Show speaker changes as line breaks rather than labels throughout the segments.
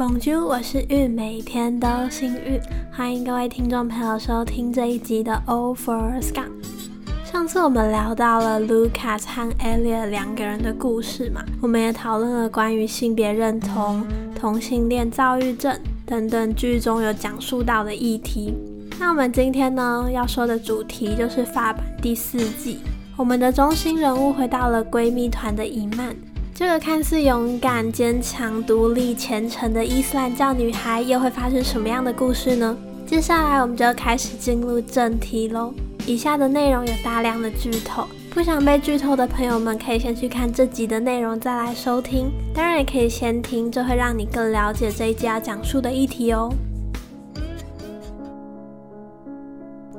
Bonjour，我是玉，每天都幸运。欢迎各位听众朋友收听这一集的 All for Scan。上次我们聊到了 Lucas 和 Elliot 两个人的故事嘛，我们也讨论了关于性别认同、同性恋躁郁症等等剧中有讲述到的议题。那我们今天呢要说的主题就是法版第四季，我们的中心人物回到了闺蜜团的伊曼。这个看似勇敢、坚强、独立、虔诚的伊斯兰教女孩，又会发生什么样的故事呢？接下来我们就要开始进入正题喽。以下的内容有大量的剧透，不想被剧透的朋友们可以先去看这集的内容再来收听。当然也可以先听，这会让你更了解这一集要讲述的议题哦。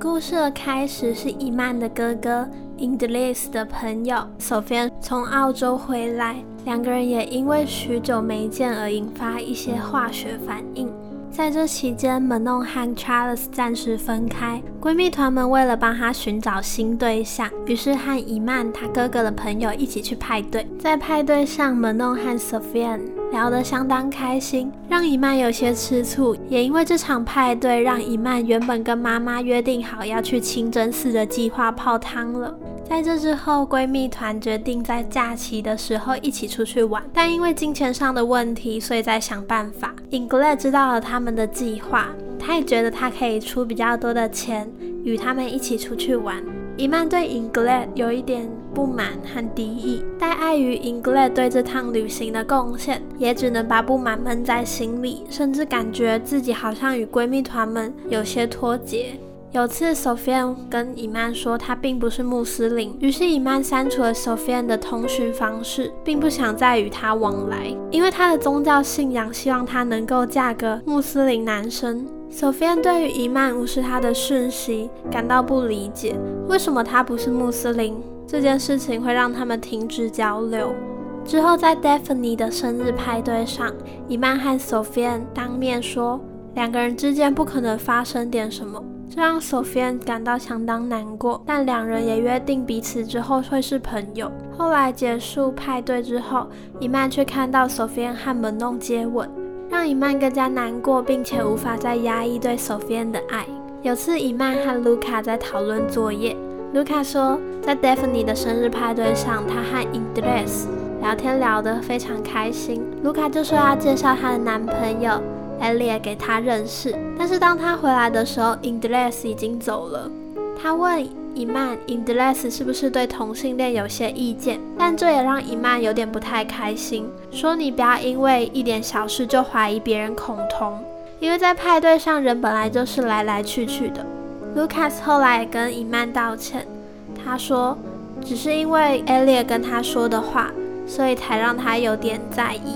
故事的开始是伊曼的哥哥。I n d l e s 的朋友 Sophia 从澳洲回来，两个人也因为许久没见而引发一些化学反应。在这期间，Manon 和 Charles 暂时分开。闺蜜团们为了帮她寻找新对象，于是和伊曼他哥哥的朋友一起去派对。在派对上，Manon 和 Sophia 聊得相当开心，让伊曼有些吃醋。也因为这场派对，让伊曼原本跟妈妈约定好要去清真寺的计划泡汤了。在这之后，闺蜜团决定在假期的时候一起出去玩，但因为金钱上的问题，所以在想办法。i n g l a d 知道了他们的计划，他也觉得他可以出比较多的钱，与他们一起出去玩。伊曼对 i n g l a d 有一点不满和敌意，但碍于 i n g l a d 对这趟旅行的贡献，也只能把不满闷在心里，甚至感觉自己好像与闺蜜团们有些脱节。有次，Sophia 跟伊曼说她并不是穆斯林，于是伊曼删除了 Sophia 的通讯方式，并不想再与她往来，因为她的宗教信仰希望她能够嫁个穆斯林男生。Sophia 对于伊曼无视她的讯息感到不理解，为什么她不是穆斯林？这件事情会让他们停止交流。之后，在 Daphne 的生日派对上，伊曼和 Sophia 当面说，两个人之间不可能发生点什么。这让 Sophia 感到相当难过，但两人也约定彼此之后会是朋友。后来结束派对之后，伊曼却看到 Sophia 和门弄接吻，让伊曼更加难过，并且无法再压抑对 Sophia 的爱。有次，伊曼和卢卡在讨论作业，卢卡说，在 Daphne 的生日派对上，他和 Indres 聊天聊得非常开心。卢卡就说要介绍她的男朋友。艾丽给他认识，但是当他回来的时候 i n d l e s 已经走了。他问伊曼 Indless 是不是对同性恋有些意见，但这也让伊曼有点不太开心，说你不要因为一点小事就怀疑别人恐同，因为在派对上人本来就是来来去去的。Lucas 后来也跟伊曼道歉，他说只是因为艾丽跟他说的话，所以才让他有点在意。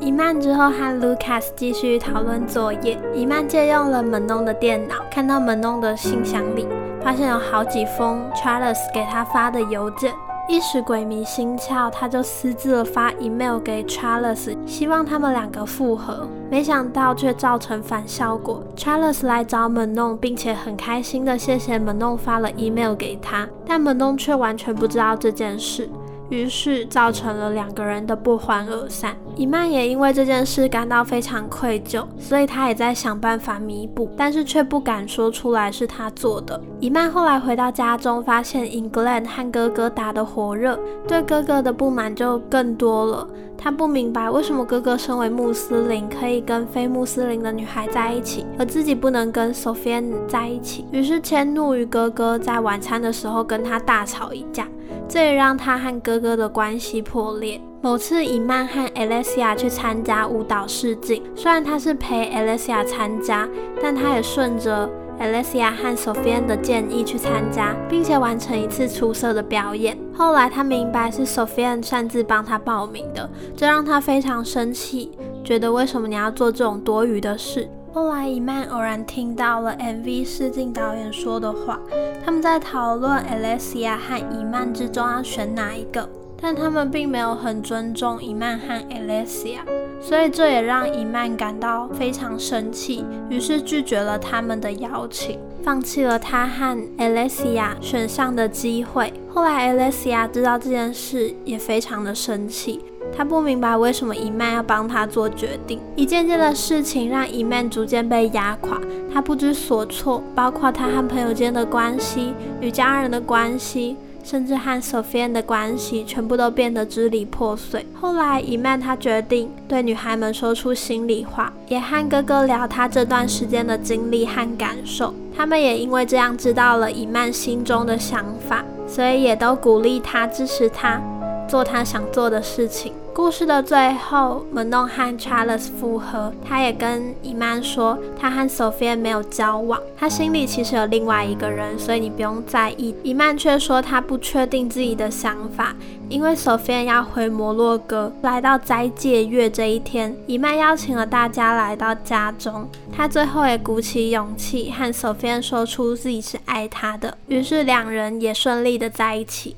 伊曼之后和 Lucas 继续讨论作业。伊曼借用了门弄的电脑，看到门弄的信箱里，发现有好几封 Charles 给他发的邮件，一时鬼迷心窍，他就私自了发 email 给 Charles，希望他们两个复合。没想到却造成反效果。Charles 来找门弄，并且很开心的谢谢门弄发了 email 给他，但门弄却完全不知道这件事。于是造成了两个人的不欢而散。伊曼也因为这件事感到非常愧疚，所以他也在想办法弥补，但是却不敢说出来是他做的。伊曼后来回到家中，发现 England 和哥哥打得火热，对哥哥的不满就更多了。他不明白为什么哥哥身为穆斯林可以跟非穆斯林的女孩在一起，而自己不能跟 Sophia 在一起。于是迁怒于哥哥，在晚餐的时候跟他大吵一架。这也让他和哥哥的关系破裂。某次，伊曼和 alesia 去参加舞蹈试镜，虽然他是陪 alesia 参加，但他也顺着 alesia 和 Sophia 的建议去参加，并且完成一次出色的表演。后来，他明白是 Sophia 擅自帮他报名的，这让他非常生气，觉得为什么你要做这种多余的事。后来，伊曼偶然听到了 MV 试镜导演说的话，他们在讨论 Alexia 和伊曼之中要选哪一个，但他们并没有很尊重伊曼和 Alexia，所以这也让伊曼感到非常生气，于是拒绝了他们的邀请，放弃了他和 Alexia 选上的机会。后来，Alexia 知道这件事，也非常的生气。他不明白为什么伊曼要帮他做决定。一件件的事情让伊曼逐渐被压垮，他不知所措，包括他和朋友间的关系、与家人的关系。甚至和 Sophia 的关系全部都变得支离破碎。后来，伊曼他决定对女孩们说出心里话，也和哥哥聊他这段时间的经历和感受。他们也因为这样知道了伊曼心中的想法，所以也都鼓励他、支持他做他想做的事情。故事的最后，门弄和 Charles 复合。他也跟伊曼说，他和 Sophia 没有交往，他心里其实有另外一个人，所以你不用在意。伊曼却说他不确定自己的想法，因为 Sophia 要回摩洛哥。来到斋戒月这一天，伊曼邀请了大家来到家中，他最后也鼓起勇气和 Sophia 说出自己是爱他的，于是两人也顺利的在一起。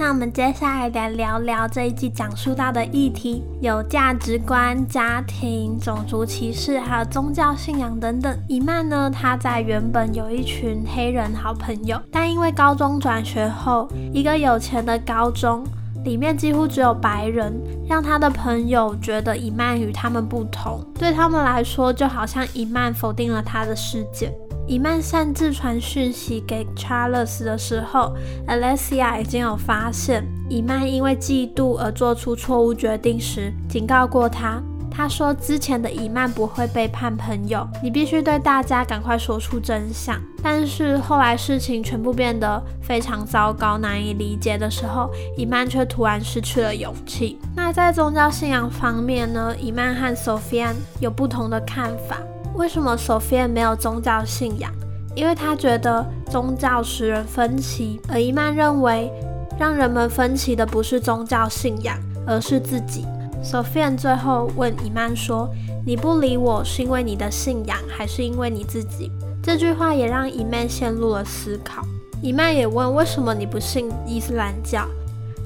那我们接下来来聊聊这一季讲述到的议题，有价值观、家庭、种族歧视，还有宗教信仰等等。伊曼呢，他在原本有一群黑人好朋友，但因为高中转学后，一个有钱的高中里面几乎只有白人，让他的朋友觉得伊曼与他们不同，对他们来说，就好像伊曼否定了他的世界。伊曼擅自传讯息给 Charles 的时候，Alessia 已经有发现伊曼因为嫉妒而做出错误决定时，警告过他。他说之前的伊曼不会背叛朋友，你必须对大家赶快说出真相。但是后来事情全部变得非常糟糕、难以理解的时候，伊曼却突然失去了勇气。那在宗教信仰方面呢？伊曼和 Sophia 有不同的看法。为什么 Sophia 没有宗教信仰？因为他觉得宗教使人分歧，而伊曼认为让人们分歧的不是宗教信仰，而是自己。Sophia 最后问伊曼说：“你不理我是因为你的信仰，还是因为你自己？”这句话也让伊曼陷入了思考。伊曼也问：“为什么你不信伊斯兰教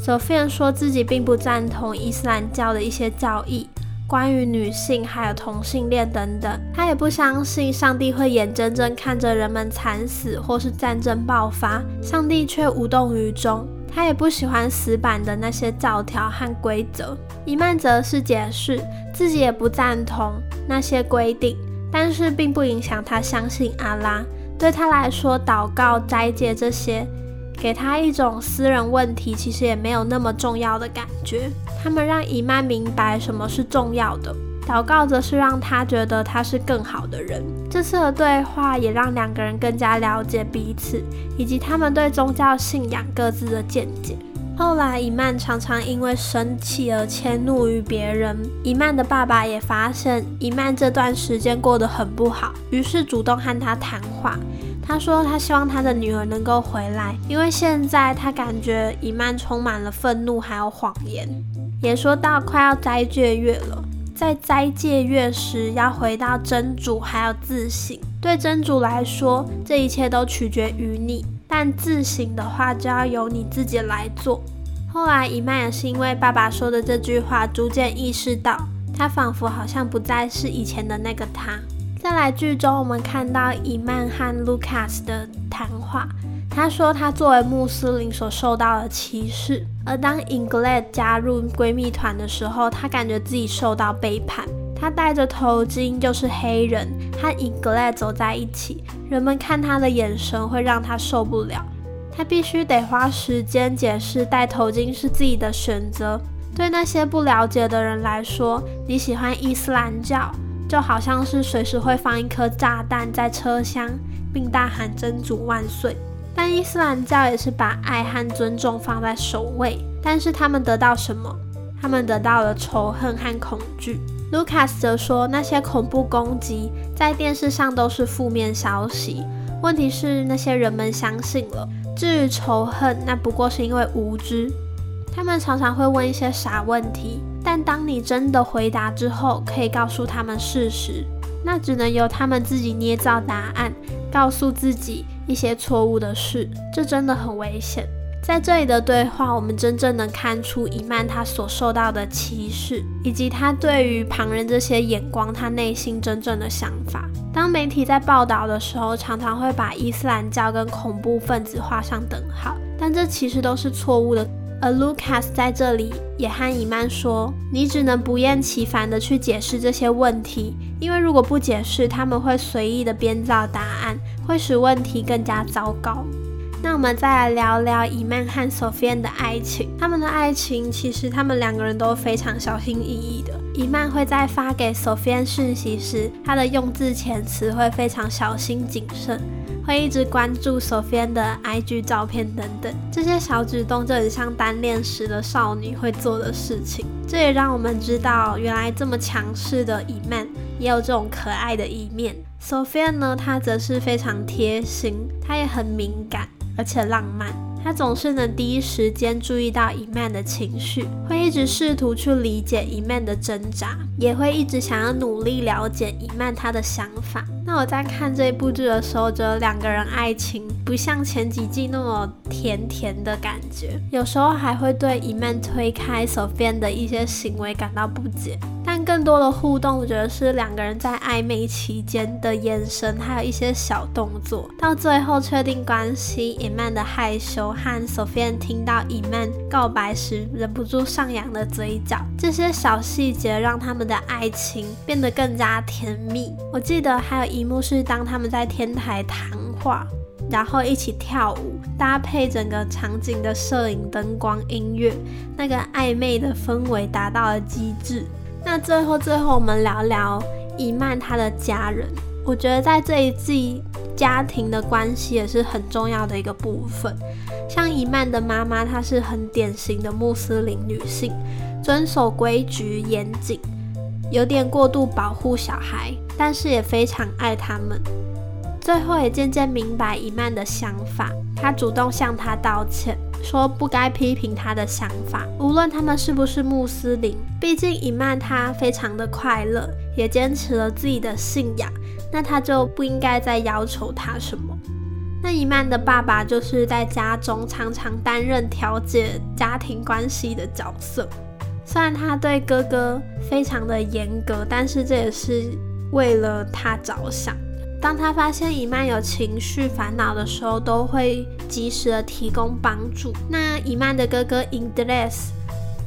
？”Sophia 说自己并不赞同伊斯兰教的一些教义。关于女性还有同性恋等等，他也不相信上帝会眼睁睁看着人们惨死或是战争爆发，上帝却无动于衷。他也不喜欢死板的那些教条和规则。伊曼则是解释自己也不赞同那些规定，但是并不影响他相信阿拉。对他来说，祷告、斋戒这些。给他一种私人问题，其实也没有那么重要的感觉。他们让伊曼明白什么是重要的，祷告则是让他觉得他是更好的人。这次的对话也让两个人更加了解彼此，以及他们对宗教信仰各自的见解。后来，伊曼常常因为生气而迁怒于别人。伊曼的爸爸也发现伊曼这段时间过得很不好，于是主动和他谈话。他说他希望他的女儿能够回来，因为现在他感觉伊曼充满了愤怒还有谎言。也说到快要斋戒月了，在斋戒月时要回到真主还有自省。对真主来说，这一切都取决于你。但自省的话，就要由你自己来做。后来，伊曼也是因为爸爸说的这句话，逐渐意识到，他仿佛好像不再是以前的那个他。再来，剧中我们看到伊曼和 Lucas 的谈话。他说，他作为穆斯林所受到的歧视，而当 Ingrid 加入闺蜜团的时候，他感觉自己受到背叛。他戴着头巾，就是黑人，和 Ingrid 走在一起，人们看他的眼神会让他受不了。他必须得花时间解释戴头巾是自己的选择。对那些不了解的人来说，你喜欢伊斯兰教，就好像是随时会放一颗炸弹在车厢，并大喊“真主万岁”。但伊斯兰教也是把爱和尊重放在首位。但是他们得到什么？他们得到了仇恨和恐惧。卢卡斯则说，那些恐怖攻击在电视上都是负面消息。问题是那些人们相信了。至于仇恨，那不过是因为无知。他们常常会问一些傻问题，但当你真的回答之后，可以告诉他们事实，那只能由他们自己捏造答案，告诉自己一些错误的事。这真的很危险。在这里的对话，我们真正能看出伊曼他所受到的歧视，以及他对于旁人这些眼光，他内心真正的想法。当媒体在报道的时候，常常会把伊斯兰教跟恐怖分子画上等号，但这其实都是错误的。而 Lucas 在这里也和伊曼说：“你只能不厌其烦地去解释这些问题，因为如果不解释，他们会随意的编造答案，会使问题更加糟糕。”那我们再来聊聊伊曼和 Sophia 的爱情。他们的爱情其实他们两个人都非常小心翼翼的。伊曼会在发给 Sophia 讯息时，他的用字遣词会非常小心谨慎。会一直关注 Sophia 的 IG 照片等等，这些小举动就很像单恋时的少女会做的事情。这也让我们知道，原来这么强势的 Eman 也有这种可爱的一面。Sophia 呢，她则是非常贴心，她也很敏感，而且浪漫。他总是能第一时间注意到伊曼的情绪，会一直试图去理解伊曼的挣扎，也会一直想要努力了解伊曼他的想法。那我在看这一部剧的时候，觉得两个人爱情不像前几季那么甜甜的感觉，有时候还会对伊曼推开 Sophia 的一些行为感到不解。但更多的互动，我觉得是两个人在暧昧期间的眼神，还有一些小动作，到最后确定关系，伊曼的害羞和 Sophia 听到伊曼告白时忍不住上扬的嘴角，这些小细节让他们的爱情变得更加甜蜜。我记得还有一幕是当他们在天台谈话，然后一起跳舞，搭配整个场景的摄影、灯光、音乐，那个暧昧的氛围达到了极致。那最后，最后我们聊聊伊曼他的家人。我觉得在这一季，家庭的关系也是很重要的一个部分。像伊曼的妈妈，她是很典型的穆斯林女性，遵守规矩严谨，有点过度保护小孩，但是也非常爱他们。最后也渐渐明白伊曼的想法，他主动向他道歉。说不该批评他的想法，无论他们是不是穆斯林。毕竟伊曼他非常的快乐，也坚持了自己的信仰，那他就不应该再要求他什么。那伊曼的爸爸就是在家中常常担任调解家庭关系的角色，虽然他对哥哥非常的严格，但是这也是为了他着想。当他发现伊曼有情绪烦恼的时候，都会及时的提供帮助。那伊曼的哥哥 Indres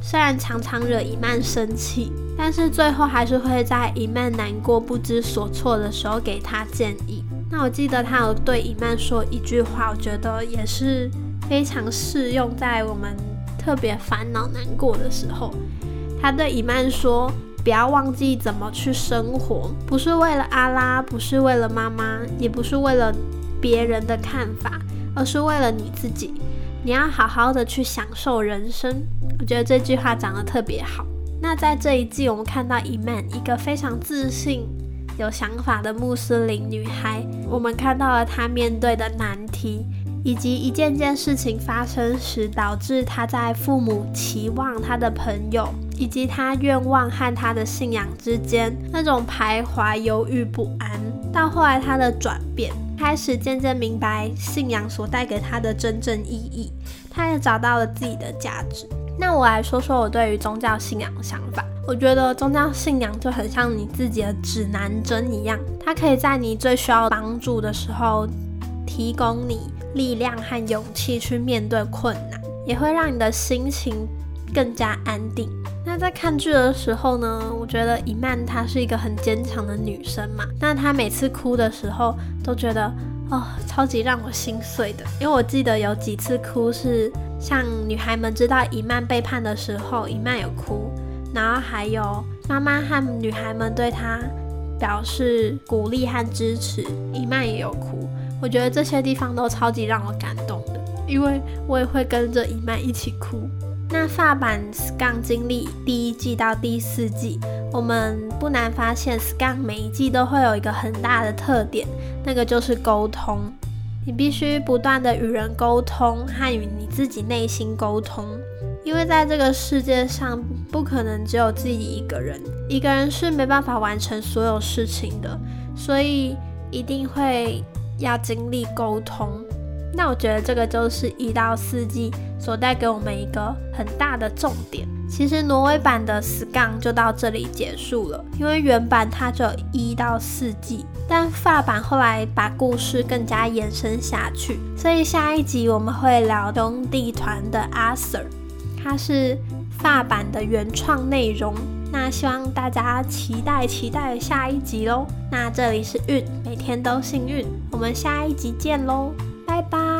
虽然常常惹伊曼生气，但是最后还是会在伊曼难过不知所措的时候给他建议。那我记得他有对伊曼说一句话，我觉得也是非常适用在我们特别烦恼难过的时候。他对伊曼说。不要忘记怎么去生活，不是为了阿拉，不是为了妈妈，也不是为了别人的看法，而是为了你自己。你要好好的去享受人生。我觉得这句话讲得特别好。那在这一季，我们看到伊曼一个非常自信、有想法的穆斯林女孩，我们看到了她面对的难题。以及一件件事情发生时，导致他在父母期望、他的朋友以及他愿望和他的信仰之间那种徘徊、犹豫不安，到后来他的转变，开始渐渐明白信仰所带给他的真正意义，他也找到了自己的价值。那我来说说我对于宗教信仰的想法。我觉得宗教信仰就很像你自己的指南针一样，它可以在你最需要帮助的时候提供你。力量和勇气去面对困难，也会让你的心情更加安定。那在看剧的时候呢，我觉得伊曼她是一个很坚强的女生嘛。那她每次哭的时候，都觉得哦，超级让我心碎的。因为我记得有几次哭是像女孩们知道伊曼背叛的时候，伊曼有哭，然后还有妈妈和女孩们对她表示鼓励和支持，伊曼也有哭。我觉得这些地方都超级让我感动的，因为我也会跟着伊曼一起哭。那发版《s c a n 经历第一季到第四季，我们不难发现 s c a n 每一季都会有一个很大的特点，那个就是沟通。你必须不断的与人沟通，和与你自己内心沟通，因为在这个世界上不可能只有自己一个人，一个人是没办法完成所有事情的，所以一定会。要经历沟通，那我觉得这个就是一到四季所带给我们一个很大的重点。其实挪威版的《死杠》就到这里结束了，因为原版它只有一到四季，但法版后来把故事更加延伸下去，所以下一集我们会聊兄弟团的阿 Sir，他是法版的原创内容。那希望大家期待期待下一集喽。那这里是运，每天都幸运，我们下一集见喽，拜拜。